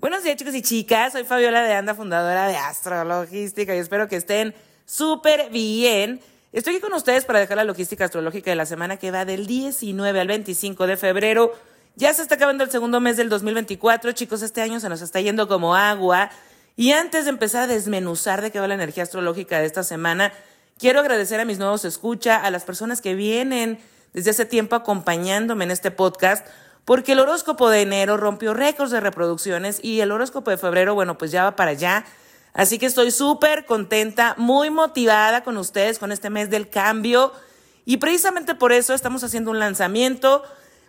Buenos días chicos y chicas, soy Fabiola de Anda, fundadora de Astrologística y espero que estén súper bien. Estoy aquí con ustedes para dejar la logística astrológica de la semana que va del 19 al 25 de febrero. Ya se está acabando el segundo mes del 2024, chicos, este año se nos está yendo como agua. Y antes de empezar a desmenuzar de qué va la energía astrológica de esta semana, quiero agradecer a mis nuevos escucha, a las personas que vienen desde hace tiempo acompañándome en este podcast porque el horóscopo de enero rompió récords de reproducciones y el horóscopo de febrero, bueno, pues ya va para allá. Así que estoy súper contenta, muy motivada con ustedes con este mes del cambio. Y precisamente por eso estamos haciendo un lanzamiento,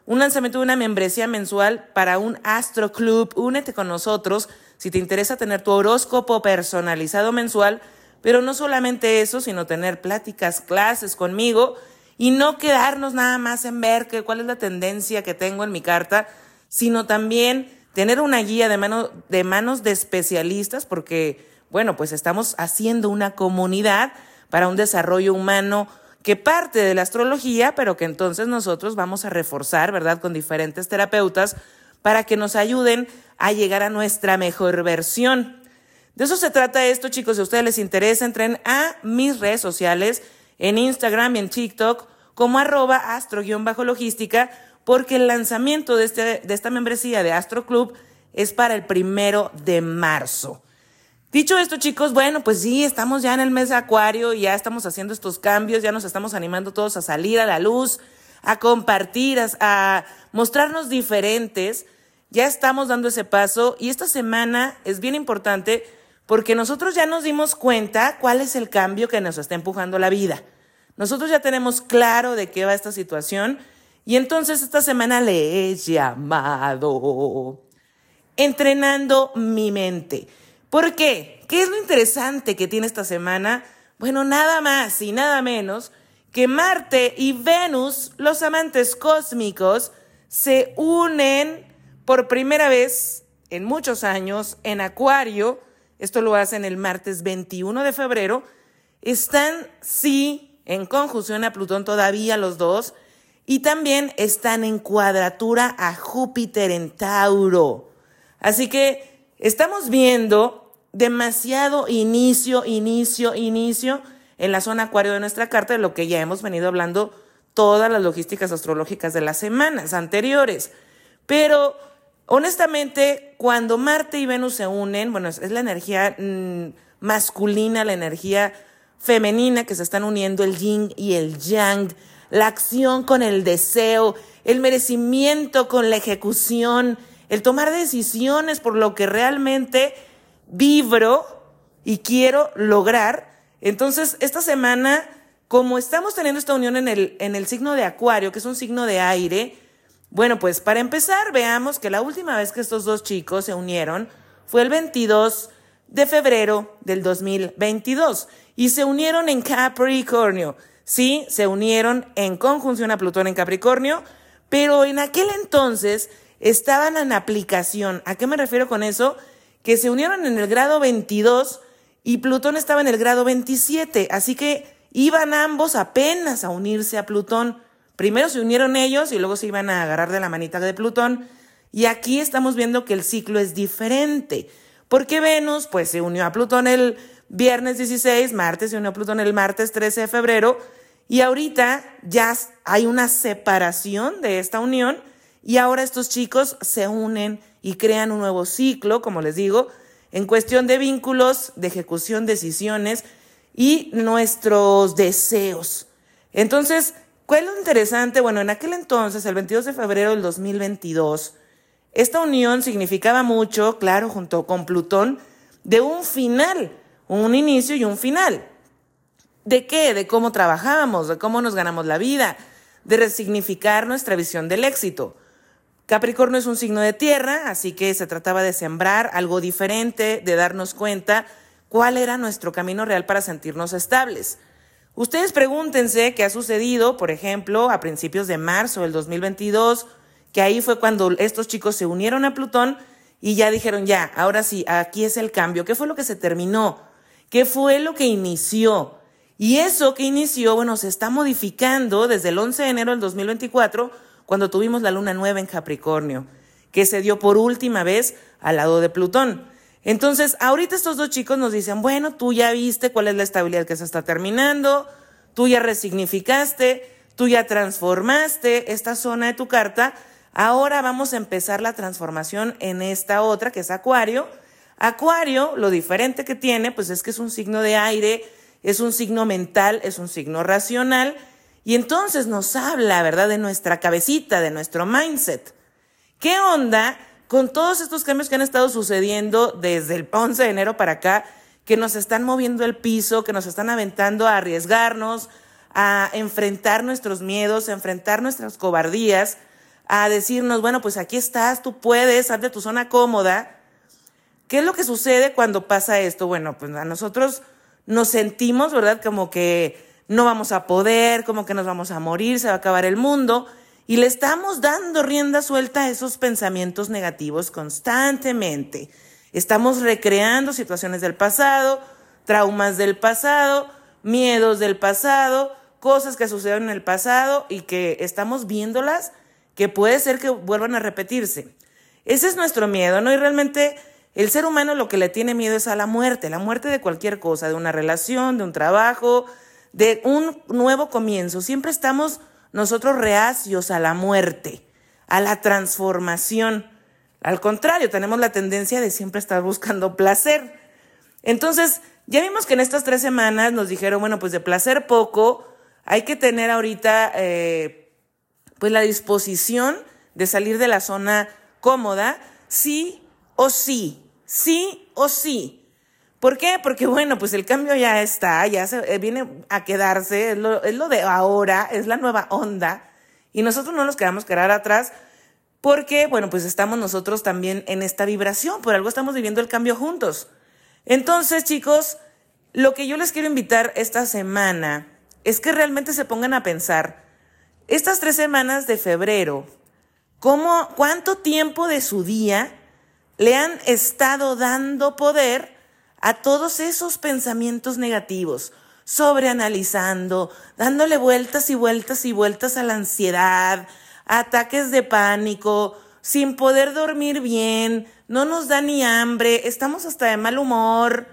un lanzamiento de una membresía mensual para un Astro Club. Únete con nosotros si te interesa tener tu horóscopo personalizado mensual, pero no solamente eso, sino tener pláticas, clases conmigo y no quedarnos nada más en ver que, cuál es la tendencia que tengo en mi carta, sino también tener una guía de, mano, de manos de especialistas, porque, bueno, pues estamos haciendo una comunidad para un desarrollo humano que parte de la astrología, pero que entonces nosotros vamos a reforzar, ¿verdad?, con diferentes terapeutas para que nos ayuden a llegar a nuestra mejor versión. De eso se trata esto, chicos. Si a ustedes les interesa, entren a mis redes sociales, en Instagram y en TikTok, como arroba astro-logística, porque el lanzamiento de, este, de esta membresía de Astro Club es para el primero de marzo. Dicho esto, chicos, bueno, pues sí, estamos ya en el mes de Acuario ya estamos haciendo estos cambios, ya nos estamos animando todos a salir a la luz, a compartir, a, a mostrarnos diferentes. Ya estamos dando ese paso y esta semana es bien importante porque nosotros ya nos dimos cuenta cuál es el cambio que nos está empujando la vida. Nosotros ya tenemos claro de qué va esta situación y entonces esta semana le he llamado entrenando mi mente. ¿Por qué? ¿Qué es lo interesante que tiene esta semana? Bueno, nada más y nada menos que Marte y Venus, los amantes cósmicos, se unen por primera vez en muchos años en Acuario. Esto lo hacen el martes 21 de febrero. Están, sí, en conjunción a Plutón todavía los dos, y también están en cuadratura a Júpiter en Tauro. Así que estamos viendo demasiado inicio, inicio, inicio en la zona acuario de nuestra carta, de lo que ya hemos venido hablando todas las logísticas astrológicas de las semanas anteriores. Pero honestamente, cuando Marte y Venus se unen, bueno, es, la energía mm, masculina, la energía femenina que se están uniendo el yin y el yang, la acción con el deseo, el merecimiento con la ejecución, el tomar decisiones por lo que realmente vibro y quiero lograr. Entonces, esta semana, como estamos teniendo esta unión en el, en el signo de Acuario, que es un signo de aire, bueno, pues para empezar, veamos que la última vez que estos dos chicos se unieron fue el 22 de febrero del 2022 y se unieron en Capricornio. Sí, se unieron en conjunción a Plutón en Capricornio, pero en aquel entonces estaban en aplicación. ¿A qué me refiero con eso? Que se unieron en el grado 22 y Plutón estaba en el grado 27, así que iban ambos apenas a unirse a Plutón. Primero se unieron ellos y luego se iban a agarrar de la manita de Plutón. Y aquí estamos viendo que el ciclo es diferente. Porque Venus, pues, se unió a Plutón el viernes 16, martes se unió a Plutón el martes 13 de febrero, y ahorita ya hay una separación de esta unión, y ahora estos chicos se unen y crean un nuevo ciclo, como les digo, en cuestión de vínculos, de ejecución, decisiones y nuestros deseos. Entonces, ¿cuál es lo interesante? Bueno, en aquel entonces, el 22 de febrero del 2022, esta unión significaba mucho, claro, junto con Plutón, de un final, un inicio y un final. ¿De qué? De cómo trabajamos, de cómo nos ganamos la vida, de resignificar nuestra visión del éxito. Capricornio es un signo de tierra, así que se trataba de sembrar algo diferente, de darnos cuenta cuál era nuestro camino real para sentirnos estables. Ustedes pregúntense qué ha sucedido, por ejemplo, a principios de marzo del 2022 que ahí fue cuando estos chicos se unieron a Plutón y ya dijeron, ya, ahora sí, aquí es el cambio. ¿Qué fue lo que se terminó? ¿Qué fue lo que inició? Y eso que inició, bueno, se está modificando desde el 11 de enero del 2024, cuando tuvimos la luna nueva en Capricornio. que se dio por última vez al lado de Plutón. Entonces, ahorita estos dos chicos nos dicen, bueno, tú ya viste cuál es la estabilidad que se está terminando, tú ya resignificaste, tú ya transformaste esta zona de tu carta, ahora vamos a empezar la transformación en esta otra, que es Acuario. Acuario, lo diferente que tiene, pues es que es un signo de aire, es un signo mental, es un signo racional, y entonces nos habla, ¿verdad?, de nuestra cabecita, de nuestro mindset. ¿Qué onda con todos estos cambios que han estado sucediendo desde el 11 de enero para acá, que nos están moviendo el piso, que nos están aventando a arriesgarnos, a enfrentar nuestros miedos, a enfrentar nuestras cobardías, a decirnos, bueno, pues aquí estás, tú puedes, sal de tu zona cómoda. ¿Qué es lo que sucede cuando pasa esto? Bueno, pues a nosotros nos sentimos, ¿verdad? Como que no vamos a poder, como que nos vamos a morir, se va a acabar el mundo. Y le estamos dando rienda suelta a esos pensamientos negativos constantemente. Estamos recreando situaciones del pasado, traumas del pasado, miedos del pasado, cosas que sucedieron en el pasado y que estamos viéndolas que puede ser que vuelvan a repetirse. Ese es nuestro miedo, ¿no? Y realmente el ser humano lo que le tiene miedo es a la muerte, la muerte de cualquier cosa, de una relación, de un trabajo, de un nuevo comienzo. Siempre estamos nosotros reacios a la muerte, a la transformación. Al contrario, tenemos la tendencia de siempre estar buscando placer. Entonces, ya vimos que en estas tres semanas nos dijeron, bueno, pues de placer poco, hay que tener ahorita eh, pues la disposición de salir de la zona cómoda, sí o sí, sí o sí. ¿Por qué? Porque bueno, pues el cambio ya está, ya se, eh, viene a quedarse, es lo, de ahora, es la nueva onda, y nosotros no nos quedamos quedar atrás porque, bueno, pues estamos nosotros también en esta vibración, por algo estamos viviendo el cambio juntos. Entonces, chicos, lo que yo les quiero invitar esta semana es que realmente se pongan a pensar, estas tres semanas de febrero, ¿cómo, ¿cuánto tiempo de su día le han estado dando poder a todos esos pensamientos negativos, sobreanalizando, dándole vueltas y vueltas y vueltas a la ansiedad, ataques de pánico, sin poder dormir bien, no nos da ni hambre, estamos hasta de mal humor.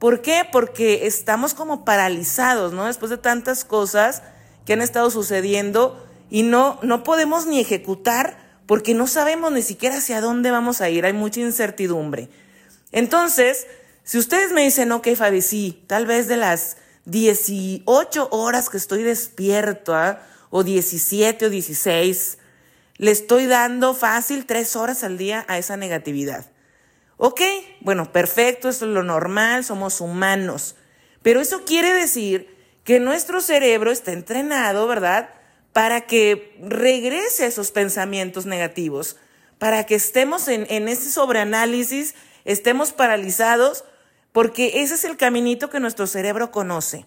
¿Por qué? Porque estamos como paralizados, ¿no? Después de tantas cosas que han estado sucediendo y no, no podemos ni ejecutar porque no sabemos ni siquiera hacia dónde vamos a ir, hay mucha incertidumbre. Entonces, si ustedes me dicen, ok, Fabi, sí, tal vez de las 18 horas que estoy despierto, o 17 o 16, le estoy dando fácil tres horas al día a esa negatividad. Ok, bueno, perfecto, eso es lo normal, somos humanos. Pero eso quiere decir que nuestro cerebro está entrenado, ¿verdad? para que regrese a esos pensamientos negativos, para que estemos en, en ese sobreanálisis, estemos paralizados, porque ese es el caminito que nuestro cerebro conoce.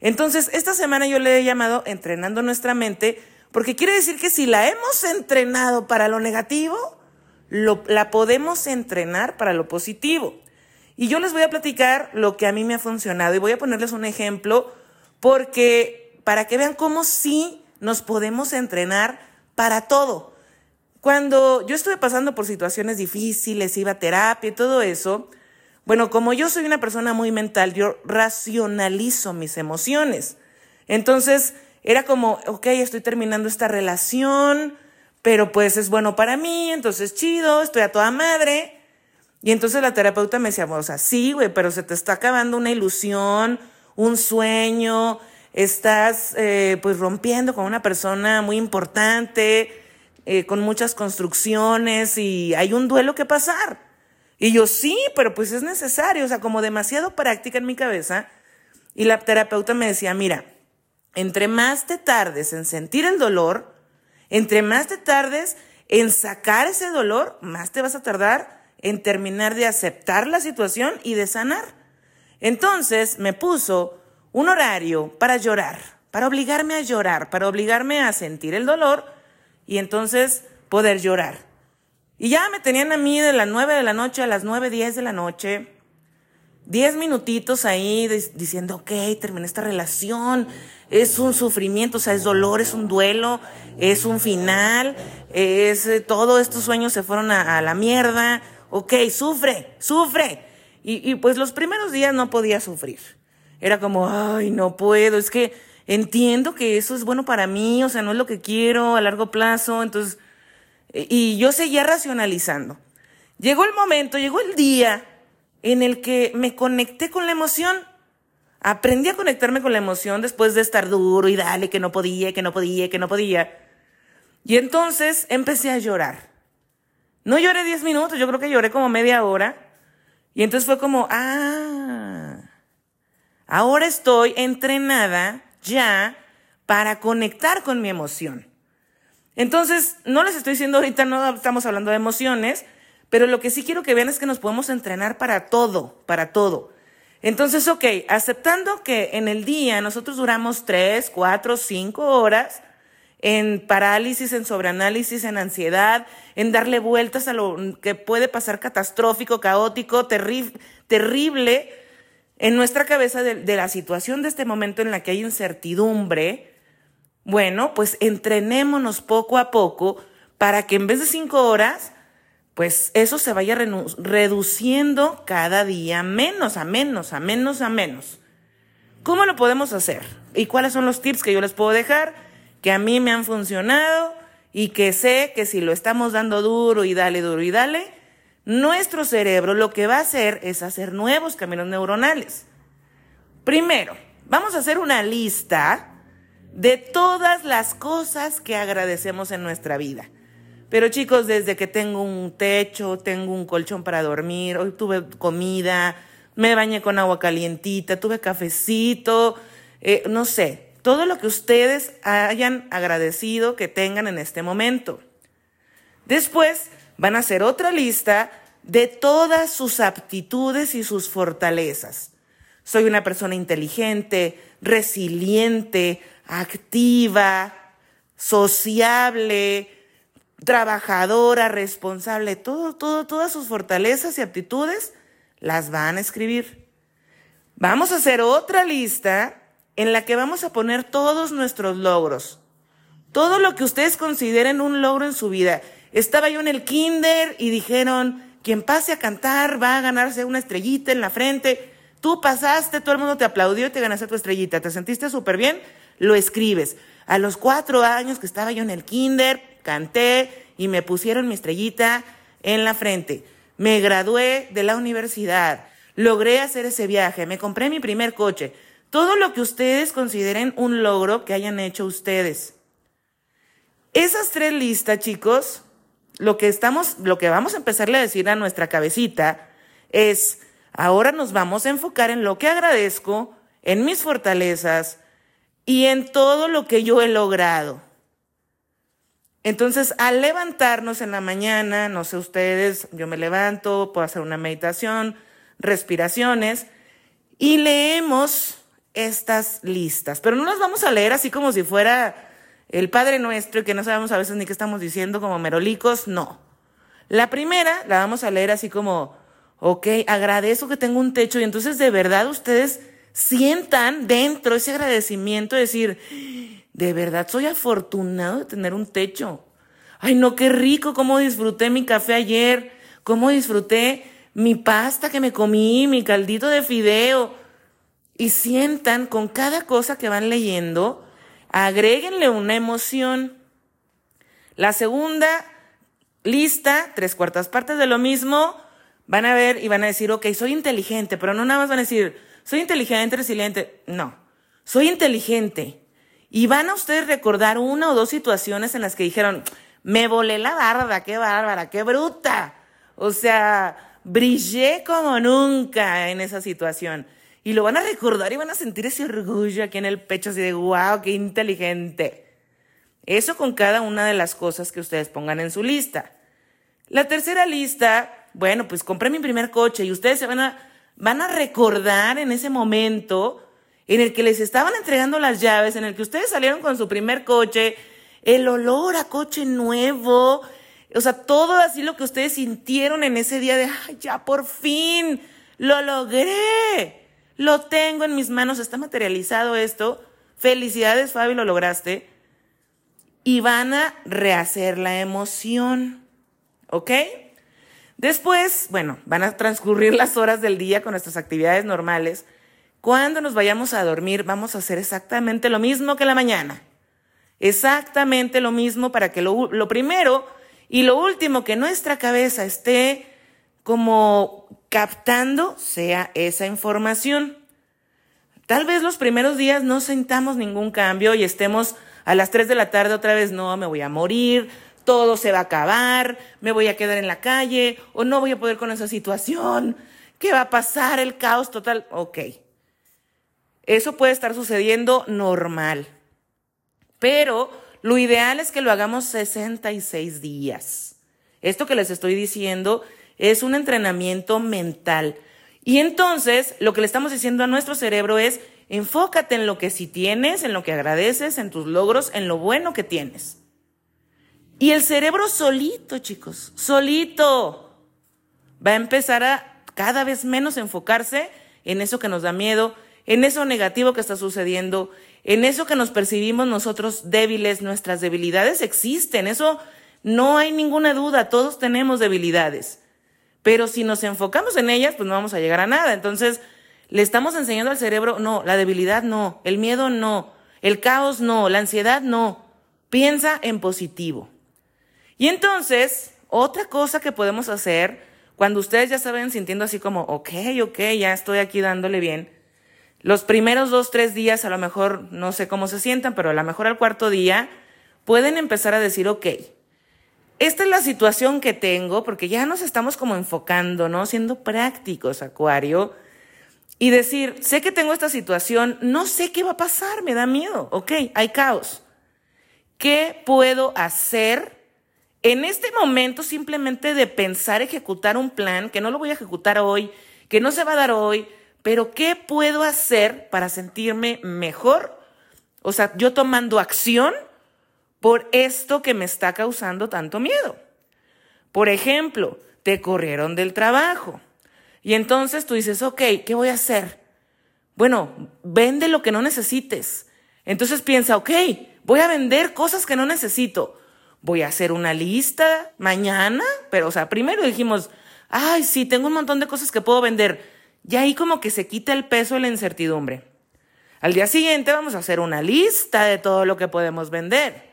Entonces, esta semana yo le he llamado entrenando nuestra mente, porque quiere decir que si la hemos entrenado para lo negativo, la podemos entrenar para lo positivo. Y yo les voy a platicar lo que a mí me ha funcionado y voy a ponerles un ejemplo porque para que vean cómo sí nos podemos entrenar para todo. Cuando yo estuve pasando por situaciones difíciles, iba a terapia y todo eso, bueno, como yo soy una persona muy mental, yo racionalizo mis emociones. Entonces, era como, ok, estoy terminando esta relación, pero pues es bueno para mí, entonces chido, estoy a toda madre. Y entonces la terapeuta me decía, o sea, sí, güey, pero se te está acabando una ilusión, un sueño, estás eh, pues rompiendo con una persona muy importante, eh, con muchas construcciones y hay un duelo que pasar. Y yo sí, pero pues es necesario, o sea, como demasiado práctica en mi cabeza. Y la terapeuta me decía, mira, entre más te tardes en sentir el dolor, entre más te tardes en sacar ese dolor, más te vas a tardar en terminar de aceptar la situación y de sanar. Entonces me puso un horario para llorar, para obligarme a llorar, para obligarme a sentir el dolor y entonces poder llorar. Y ya me tenían a mí de las nueve de la noche a las nueve, diez de la noche, diez minutitos ahí diciendo, ok, terminé esta relación, es un sufrimiento, o sea, es dolor, es un duelo, es un final, es eh, todos estos sueños se fueron a, la mierda, ok, sufre, sufre. Y, pues los primeros días no podía sufrir. Era como, ay, no puedo, es que entiendo que eso es bueno para mí, o sea, no es lo que quiero a largo plazo, entonces, y yo seguía racionalizando. Llegó el momento, llegó el día en el que me conecté con la emoción Aprendí a conectarme con la emoción después de estar duro y dale que no podía, que no podía, que no podía. Y entonces empecé a llorar. No lloré 10 minutos, yo creo que lloré como media hora. Y entonces fue como, ah, ahora estoy entrenada ya para conectar con mi emoción. Entonces, no les estoy diciendo ahorita, no estamos hablando de emociones, pero lo que sí quiero que vean es que nos podemos entrenar para todo, para todo. Entonces, ok, aceptando que en el día nosotros duramos tres, cuatro, cinco horas en parálisis, en sobreanálisis, en ansiedad, en darle vueltas a lo que puede pasar catastrófico, caótico, terrible en nuestra cabeza de, de la situación de este momento en la que hay incertidumbre, bueno, pues entrenémonos poco a poco para que en vez de cinco horas pues eso se vaya reduciendo cada día menos, a menos, a menos, a menos. ¿Cómo lo podemos hacer? ¿Y cuáles son los tips que yo les puedo dejar que a mí me han funcionado y que sé que si lo estamos dando duro y dale, duro y dale, nuestro cerebro lo que va a hacer es hacer nuevos caminos neuronales. Primero, vamos a hacer una lista de todas las cosas que agradecemos en nuestra vida. Pero chicos, desde que tengo un techo, tengo un colchón para dormir, hoy tuve comida, me bañé con agua calientita, tuve cafecito, eh, no sé, todo lo que ustedes hayan agradecido que tengan en este momento. Después van a hacer otra lista de todas sus aptitudes y sus fortalezas. Soy una persona inteligente, resiliente, activa, sociable, trabajadora, responsable, todo, todo, todas sus fortalezas y aptitudes las van a escribir. Vamos a hacer otra lista en la que vamos a poner todos nuestros logros. Todo lo que ustedes consideren un logro en su vida. Estaba yo en el kinder y dijeron, quien pase a cantar va a ganarse una estrellita en la frente. Tú pasaste, todo el mundo te aplaudió y te ganaste tu estrellita. ¿Te sentiste súper bien? Lo escribes. A los cuatro años que estaba yo en el kinder, canté y me pusieron mi estrellita en la frente. Me gradué de la universidad, logré hacer ese viaje, me compré mi primer coche. Todo lo que ustedes consideren un logro que hayan hecho ustedes. Esas tres listas, chicos, lo que estamos, lo que vamos a empezarle a decir a nuestra cabecita es, ahora nos vamos a enfocar en lo que agradezco, en mis fortalezas y en todo lo que yo he logrado. Entonces, al levantarnos en la mañana, no sé ustedes, yo me levanto, puedo hacer una meditación, respiraciones, y leemos estas listas. Pero no las vamos a leer así como si fuera el Padre Nuestro y que no sabemos a veces ni qué estamos diciendo como merolicos, no. La primera la vamos a leer así como, ok, agradezco que tengo un techo y entonces de verdad ustedes sientan dentro ese agradecimiento, decir, de verdad, soy afortunado de tener un techo. Ay, no, qué rico, cómo disfruté mi café ayer, cómo disfruté mi pasta que me comí, mi caldito de fideo. Y sientan con cada cosa que van leyendo, agréguenle una emoción. La segunda lista, tres cuartas partes de lo mismo, van a ver y van a decir, ok, soy inteligente, pero no nada más van a decir, soy inteligente, resiliente. No, soy inteligente. Y van a ustedes recordar una o dos situaciones en las que dijeron, me volé la barba, qué bárbara, qué bruta. O sea, brillé como nunca en esa situación. Y lo van a recordar y van a sentir ese orgullo aquí en el pecho, así de, wow, qué inteligente. Eso con cada una de las cosas que ustedes pongan en su lista. La tercera lista, bueno, pues compré mi primer coche y ustedes se van a, van a recordar en ese momento en el que les estaban entregando las llaves, en el que ustedes salieron con su primer coche, el olor a coche nuevo, o sea, todo así lo que ustedes sintieron en ese día de, ay, ya por fin, lo logré, lo tengo en mis manos, está materializado esto. Felicidades, Fabi, lo lograste. Y van a rehacer la emoción. ¿Ok? Después, bueno, van a transcurrir las horas del día con nuestras actividades normales. Cuando nos vayamos a dormir, vamos a hacer exactamente lo mismo que la mañana. Exactamente lo mismo para que lo, lo primero y lo último que nuestra cabeza esté como captando sea esa información. Tal vez los primeros días no sentamos ningún cambio y estemos a las 3 de la tarde otra vez, no, me voy a morir, todo se va a acabar, me voy a quedar en la calle o no voy a poder con esa situación, ¿qué va a pasar? El caos total. Ok. Eso puede estar sucediendo normal. Pero lo ideal es que lo hagamos 66 días. Esto que les estoy diciendo es un entrenamiento mental. Y entonces lo que le estamos diciendo a nuestro cerebro es, enfócate en lo que sí tienes, en lo que agradeces, en tus logros, en lo bueno que tienes. Y el cerebro solito, chicos, solito, va a empezar a cada vez menos enfocarse en eso que nos da miedo, en eso negativo que está sucediendo, en eso que nos percibimos nosotros débiles, nuestras debilidades existen, eso no hay ninguna duda, todos tenemos debilidades. Pero si nos enfocamos en ellas, pues no vamos a llegar a nada. Entonces, le estamos enseñando al cerebro, no, la debilidad no, el miedo no, el caos no, la ansiedad no. Piensa en positivo. Y entonces, otra cosa que podemos hacer, cuando ustedes ya saben sintiendo así como, ok, ok, ya estoy aquí dándole bien, los primeros dos, tres días a lo mejor no sé cómo se sientan, pero a lo mejor al cuarto día pueden empezar a decir, ok, esta es la situación que tengo, porque ya nos estamos como enfocando, ¿no? Siendo prácticos, Acuario, y decir, sé que tengo esta situación, no sé qué va a pasar, me da miedo, ok, hay caos. ¿Qué puedo hacer en este momento simplemente de pensar ejecutar un plan, que no lo voy a ejecutar hoy, que no se va a dar hoy, pero ¿qué puedo hacer para sentirme mejor? O sea, yo tomando acción por esto que me está causando tanto miedo. Por ejemplo, te corrieron del trabajo y entonces tú dices, ok, ¿qué voy a hacer? Bueno, vende lo que no necesites. Entonces piensa, ok, voy a vender cosas que no necesito voy a hacer una lista mañana, pero o sea, primero dijimos, ay, sí, tengo un montón de cosas que puedo vender. Y ahí como que se quita el peso de la incertidumbre. Al día siguiente vamos a hacer una lista de todo lo que podemos vender.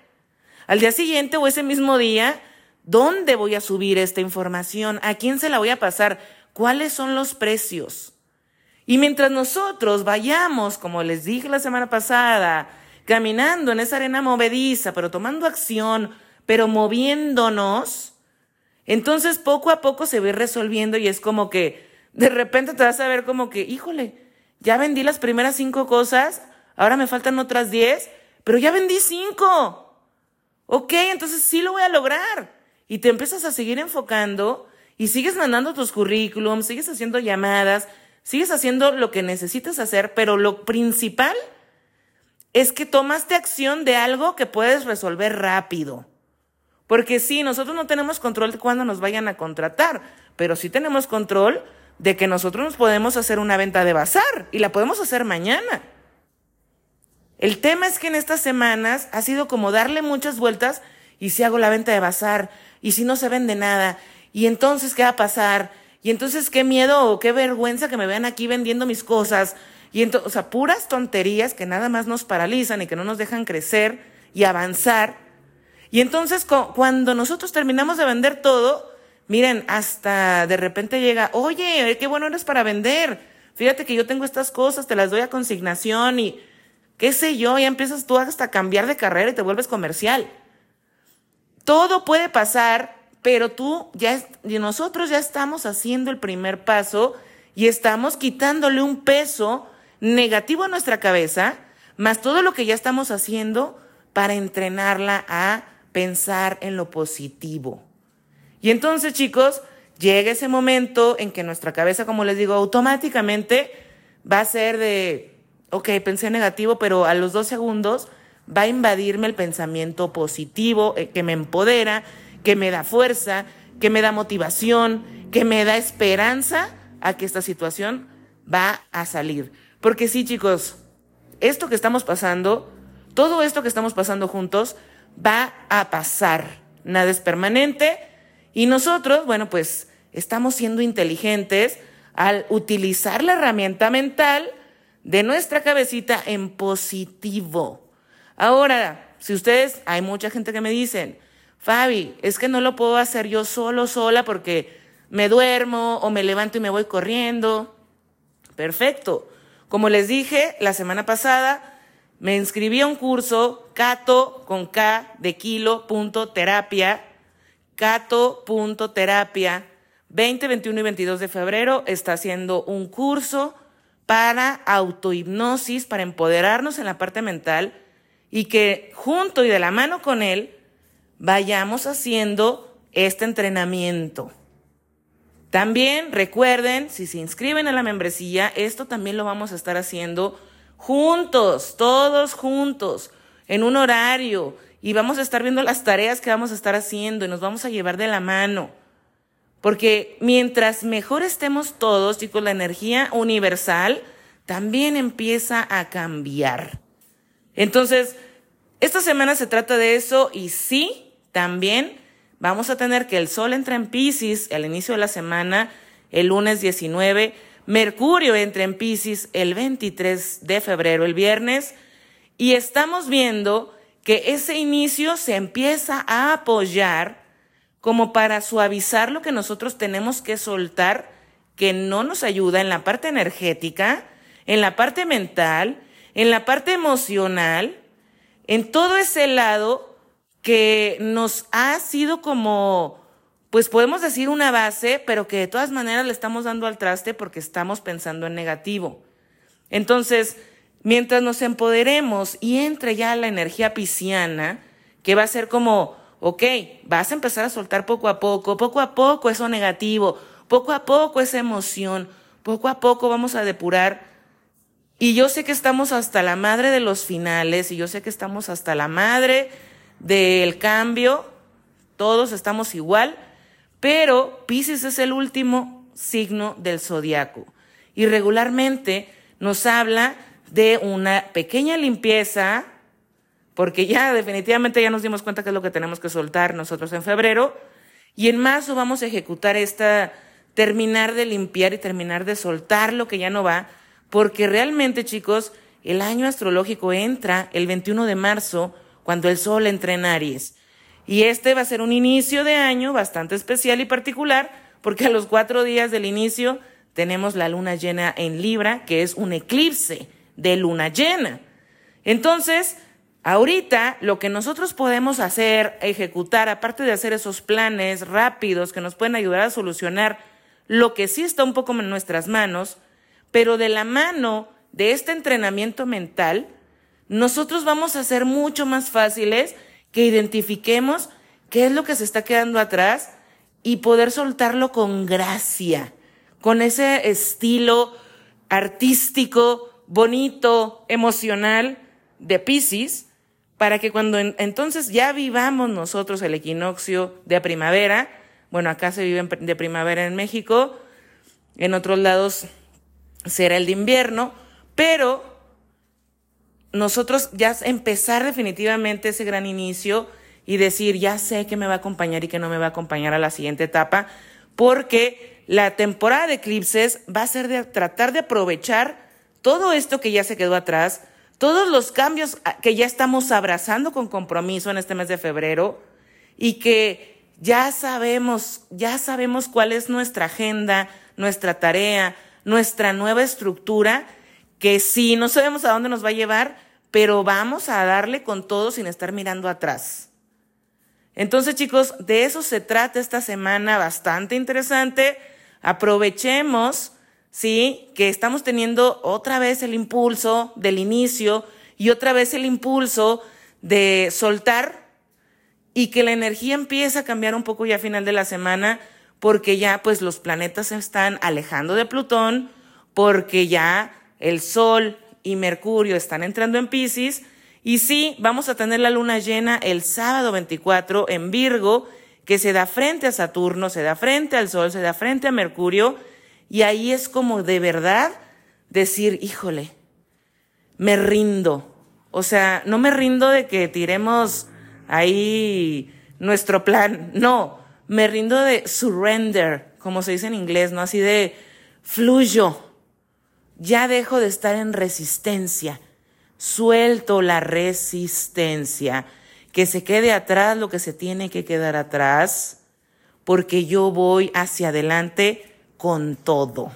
Al día siguiente o ese mismo día, ¿dónde voy a subir esta información? ¿A quién se la voy a pasar? ¿Cuáles son los precios? Y mientras nosotros vayamos, como les dije la semana pasada, caminando en esa arena movediza, pero tomando acción, pero moviéndonos, entonces poco a poco se ve resolviendo y es como que de repente te vas a ver como que, híjole, ya vendí las primeras cinco cosas, ahora me faltan otras diez, pero ya vendí cinco. Ok, entonces sí lo voy a lograr. Y te empiezas a seguir enfocando y sigues mandando tus currículums, sigues haciendo llamadas, sigues haciendo lo que necesitas hacer, pero lo principal es que tomaste acción de algo que puedes resolver rápido. Porque sí, nosotros no tenemos control de cuándo nos vayan a contratar, pero sí tenemos control de que nosotros nos podemos hacer una venta de bazar y la podemos hacer mañana. El tema es que en estas semanas ha sido como darle muchas vueltas y si hago la venta de bazar y si no se vende nada y entonces qué va a pasar y entonces qué miedo o qué vergüenza que me vean aquí vendiendo mis cosas y entonces, o sea, puras tonterías que nada más nos paralizan y que no nos dejan crecer y avanzar. Y entonces cuando nosotros terminamos de vender todo, miren, hasta de repente llega, oye, qué bueno eres para vender. Fíjate que yo tengo estas cosas, te las doy a consignación y qué sé yo, ya empiezas tú hasta cambiar de carrera y te vuelves comercial. Todo puede pasar, pero tú ya, y nosotros ya estamos haciendo el primer paso y estamos quitándole un peso negativo a nuestra cabeza, más todo lo que ya estamos haciendo para entrenarla a pensar en lo positivo. Y entonces, chicos, llega ese momento en que nuestra cabeza, como les digo, automáticamente va a ser de, ok, pensé negativo, pero a los dos segundos va a invadirme el pensamiento positivo eh, que me empodera, que me da fuerza, que me da motivación, que me da esperanza a que esta situación va a salir. Porque sí, chicos, esto que estamos pasando, todo esto que estamos pasando juntos, va a pasar. Nada es permanente. Y nosotros, bueno, pues estamos siendo inteligentes al utilizar la herramienta mental de nuestra cabecita en positivo. Ahora, si ustedes, hay mucha gente que me dicen, Fabi, es que no lo puedo hacer yo solo, sola, porque me duermo o me levanto y me voy corriendo. Perfecto. Como les dije la semana pasada, me inscribí a un curso Cato con K de kilo punto terapia, Cato punto terapia, 20, 21 y 22 de febrero está haciendo un curso para autohipnosis, para empoderarnos en la parte mental y que junto y de la mano con él vayamos haciendo este entrenamiento. También recuerden, si se inscriben a la membresía, esto también lo vamos a estar haciendo juntos, todos juntos, en un horario, y vamos a estar viendo las tareas que vamos a estar haciendo y nos vamos a llevar de la mano. Porque mientras mejor estemos todos, chicos, la energía universal también empieza a cambiar. Entonces, esta semana se trata de eso y sí, también Vamos a tener que el Sol entra en Pisces al inicio de la semana, el lunes 19. Mercurio entra en Pisces el 23 de febrero, el viernes. Y estamos viendo que ese inicio se empieza a apoyar como para suavizar lo que nosotros tenemos que soltar, que no nos ayuda en la parte energética, en la parte mental, en la parte emocional, en todo ese lado que nos ha sido como, pues podemos decir una base, pero que de todas maneras le estamos dando al traste porque estamos pensando en negativo. Entonces, mientras nos empoderemos y entre ya la energía pisciana, que va a ser como, ok, vas a empezar a soltar poco a poco, poco a poco eso negativo, poco a poco esa emoción, poco a poco vamos a depurar. Y yo sé que estamos hasta la madre de los finales, y yo sé que estamos hasta la madre del cambio, todos estamos igual, pero Pisces es el último signo del zodiaco y regularmente nos habla de una pequeña limpieza, porque ya definitivamente ya nos dimos cuenta que es lo que tenemos que soltar nosotros en febrero, y en marzo vamos a ejecutar esta, terminar de limpiar y terminar de soltar lo que ya no va, porque realmente chicos, el año astrológico entra el 21 de marzo cuando el sol entra en Aries. Y este va a ser un inicio de año bastante especial y particular, porque a los cuatro días del inicio tenemos la luna llena en Libra, que es un eclipse de luna llena. Entonces, ahorita lo que nosotros podemos hacer, ejecutar, aparte de hacer esos planes rápidos que nos pueden ayudar a solucionar lo que sí está un poco en nuestras manos, pero de la mano de este entrenamiento mental, nosotros vamos a ser mucho más fáciles que identifiquemos qué es lo que se está quedando atrás y poder soltarlo con gracia, con ese estilo artístico, bonito, emocional de Pisces, para que cuando entonces ya vivamos nosotros el equinoccio de primavera, bueno, acá se vive de primavera en México, en otros lados será el de invierno, pero nosotros ya empezar definitivamente ese gran inicio y decir, ya sé que me va a acompañar y que no me va a acompañar a la siguiente etapa, porque la temporada de eclipses va a ser de tratar de aprovechar todo esto que ya se quedó atrás, todos los cambios que ya estamos abrazando con compromiso en este mes de febrero y que ya sabemos, ya sabemos cuál es nuestra agenda, nuestra tarea, nuestra nueva estructura, que sí, no sabemos a dónde nos va a llevar, pero vamos a darle con todo sin estar mirando atrás. Entonces, chicos, de eso se trata esta semana bastante interesante. Aprovechemos, ¿sí? Que estamos teniendo otra vez el impulso del inicio y otra vez el impulso de soltar y que la energía empiece a cambiar un poco ya a final de la semana porque ya pues los planetas se están alejando de Plutón, porque ya el Sol y Mercurio están entrando en Pisces. Y sí, vamos a tener la luna llena el sábado 24 en Virgo, que se da frente a Saturno, se da frente al Sol, se da frente a Mercurio. Y ahí es como de verdad decir, híjole, me rindo. O sea, no me rindo de que tiremos ahí nuestro plan. No, me rindo de surrender, como se dice en inglés, ¿no? Así de fluyo. Ya dejo de estar en resistencia. Suelto la resistencia. Que se quede atrás lo que se tiene que quedar atrás, porque yo voy hacia adelante con todo.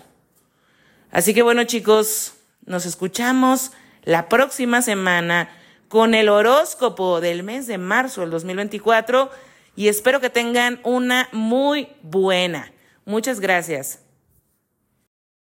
Así que bueno chicos, nos escuchamos la próxima semana con el horóscopo del mes de marzo del 2024 y espero que tengan una muy buena. Muchas gracias.